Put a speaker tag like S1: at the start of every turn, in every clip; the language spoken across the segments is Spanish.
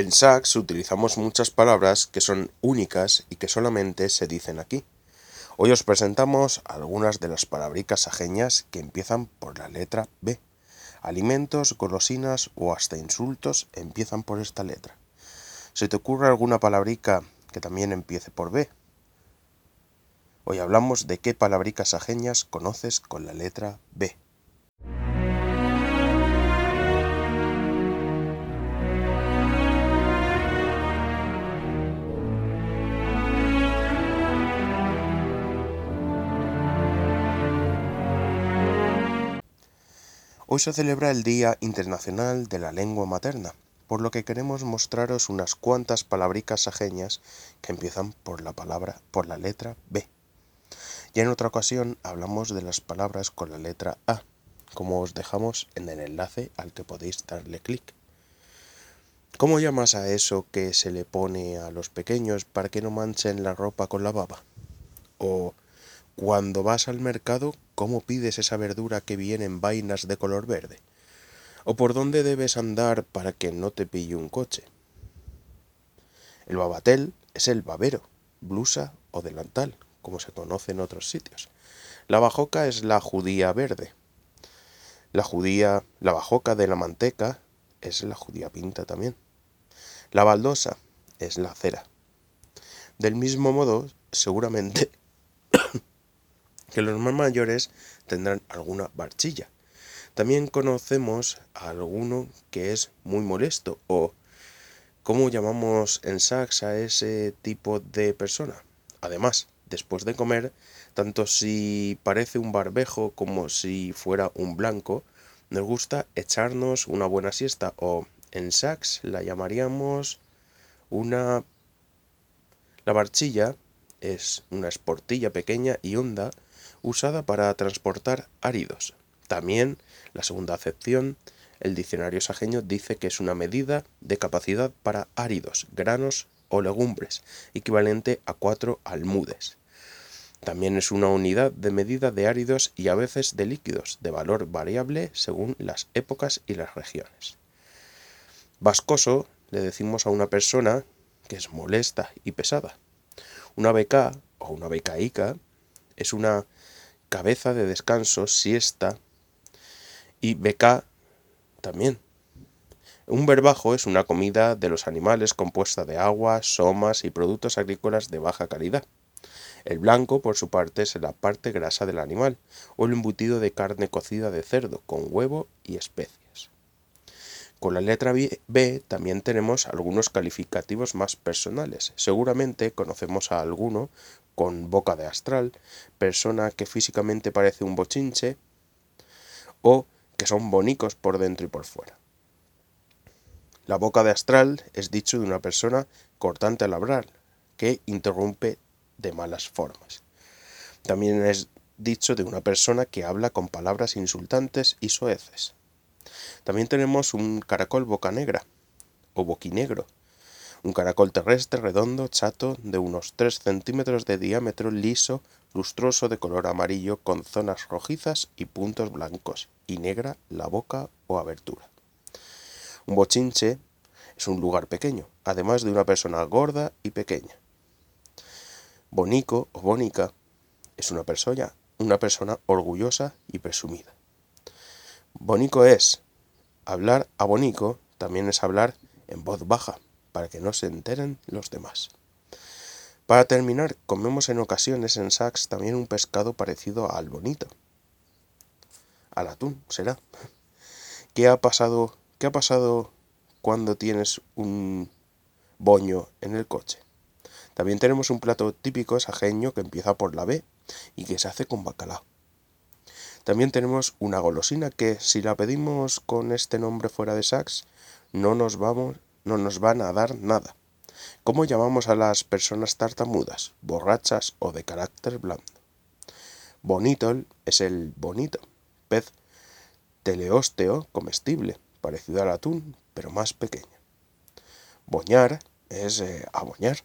S1: En Sax utilizamos muchas palabras que son únicas y que solamente se dicen aquí. Hoy os presentamos algunas de las palabricas ajeñas que empiezan por la letra B. Alimentos, golosinas o hasta insultos empiezan por esta letra. ¿Se te ocurre alguna palabrica que también empiece por B? Hoy hablamos de qué palabricas ajeñas conoces con la letra B. Hoy se celebra el Día Internacional de la Lengua Materna, por lo que queremos mostraros unas cuantas palabricas ajeñas que empiezan por la palabra por la letra B. Ya en otra ocasión hablamos de las palabras con la letra A, como os dejamos en el enlace al que podéis darle clic. ¿Cómo llamas a eso que se le pone a los pequeños para que no manchen la ropa con la baba? O cuando vas al mercado, ¿cómo pides esa verdura que viene en vainas de color verde? ¿O por dónde debes andar para que no te pille un coche? El babatel es el babero, blusa o delantal, como se conoce en otros sitios. La bajoca es la judía verde. La judía, la bajoca de la manteca es la judía pinta también. La baldosa es la cera. Del mismo modo, seguramente que los más mayores tendrán alguna barchilla. También conocemos a alguno que es muy molesto o ¿cómo llamamos en sax a ese tipo de persona? Además, después de comer, tanto si parece un barbejo como si fuera un blanco, nos gusta echarnos una buena siesta o en sax la llamaríamos una... La barchilla es una esportilla pequeña y honda usada para transportar áridos. También la segunda acepción, el diccionario sajeño dice que es una medida de capacidad para áridos, granos o legumbres, equivalente a cuatro almudes. También es una unidad de medida de áridos y a veces de líquidos, de valor variable según las épocas y las regiones. Vascoso le decimos a una persona que es molesta y pesada. Una beca o una becaica es una cabeza de descanso, siesta y beca también. Un verbajo es una comida de los animales compuesta de agua, somas y productos agrícolas de baja calidad. El blanco, por su parte, es la parte grasa del animal, o el embutido de carne cocida de cerdo, con huevo y especias. Con la letra B también tenemos algunos calificativos más personales. Seguramente conocemos a alguno con boca de astral, persona que físicamente parece un bochinche o que son bonicos por dentro y por fuera. La boca de astral es dicho de una persona cortante al hablar, que interrumpe de malas formas. También es dicho de una persona que habla con palabras insultantes y soeces. También tenemos un caracol boca negra o boquinegro, un caracol terrestre redondo, chato, de unos 3 centímetros de diámetro, liso, lustroso, de color amarillo, con zonas rojizas y puntos blancos, y negra la boca o abertura. Un bochinche es un lugar pequeño, además de una persona gorda y pequeña. Bonico o bonica es una persona, una persona orgullosa y presumida. Bonico es hablar a bonico, también es hablar en voz baja para que no se enteren los demás. Para terminar, comemos en ocasiones en Sachs también un pescado parecido al bonito. Al atún, será. ¿Qué ha pasado, qué ha pasado cuando tienes un boño en el coche? También tenemos un plato típico sajeño que empieza por la B y que se hace con bacalao. También tenemos una golosina que si la pedimos con este nombre fuera de Sachs, no nos vamos no nos van a dar nada. ¿Cómo llamamos a las personas tartamudas, borrachas o de carácter blando? Bonito es el bonito, pez teleósteo comestible, parecido al atún, pero más pequeño. Boñar es eh, aboñar.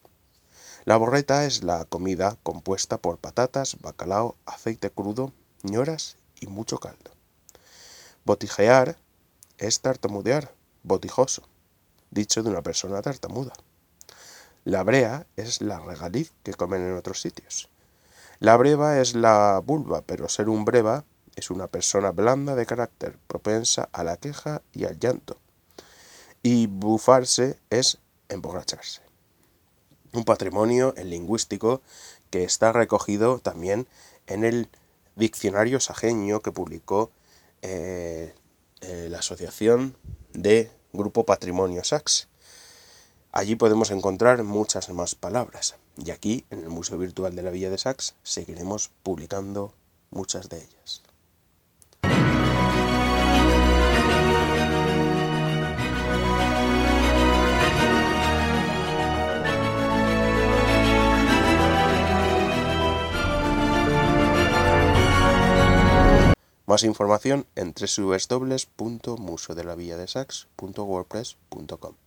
S1: La borreta es la comida compuesta por patatas, bacalao, aceite crudo, ñoras y mucho caldo. Botijear es tartamudear, botijoso. dicho de una persona tartamuda. La brea es la regaliz que comen en otros sitios. La breva es la vulva, pero ser un breva es una persona blanda de carácter, propensa a la queja y al llanto. Y bufarse es emborracharse. Un patrimonio en lingüístico que está recogido también en el diccionario sajeño que publicó eh, eh, la Asociación de Grupo Patrimonio Sax. Allí podemos encontrar muchas más palabras y aquí, en el Museo Virtual de la Villa de Sax, seguiremos publicando muchas de ellas. Más información en www.museodelavilladesax.wordpress.com.